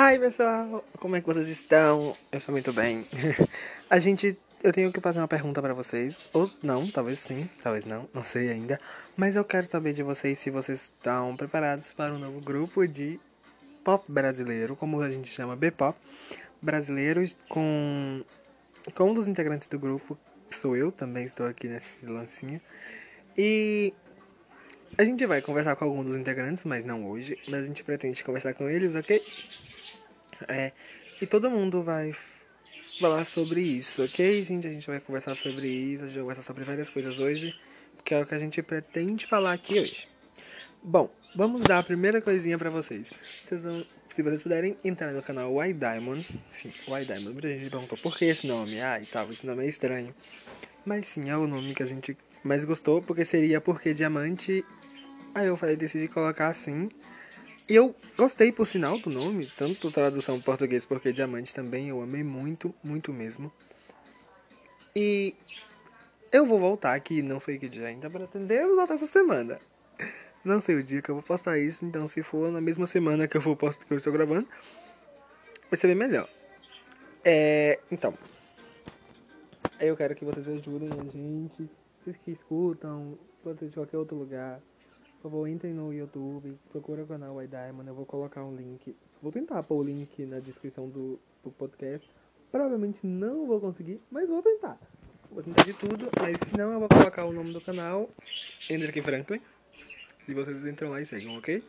Hi pessoal, como é que vocês estão? Eu estou muito bem. A gente, eu tenho que fazer uma pergunta para vocês, ou não, talvez sim, talvez não, não sei ainda. Mas eu quero saber de vocês se vocês estão preparados para um novo grupo de pop brasileiro, como a gente chama B-pop brasileiro, com com um dos integrantes do grupo, sou eu, também estou aqui nesse lancinho. E a gente vai conversar com alguns dos integrantes, mas não hoje. Mas a gente pretende conversar com eles, ok? É, e todo mundo vai falar sobre isso, ok, gente? A gente vai conversar sobre isso, a gente vai conversar sobre várias coisas hoje, que é o que a gente pretende falar aqui hoje. Bom, vamos dar a primeira coisinha pra vocês. vocês vão, se vocês puderem entrar no canal Y Diamond, sim, Y Diamond, muita gente perguntou por que esse nome, ah, e tal, esse nome é estranho. Mas sim, é o nome que a gente mais gostou, porque seria porque diamante. Aí eu falei, decidi colocar assim. E eu gostei, por sinal, do nome, tanto tradução português porque diamante também, eu amei muito, muito mesmo. E eu vou voltar aqui, não sei que dia ainda, para atender, eu vou voltar essa semana. Não sei o dia que eu vou postar isso, então se for na mesma semana que eu vou postar que eu estou gravando, vai ser bem melhor. É, então, eu quero que vocês ajudem a gente, vocês que escutam, pode ser de qualquer outro lugar. Por favor, entrem no YouTube, procura o canal iDiamond, eu vou colocar um link. Vou tentar pôr o link na descrição do, do podcast. Provavelmente não vou conseguir, mas vou tentar. Vou tentar de tudo, mas se não eu vou colocar o nome do canal, Hendrick Franklin. E vocês entram lá e sigam, ok?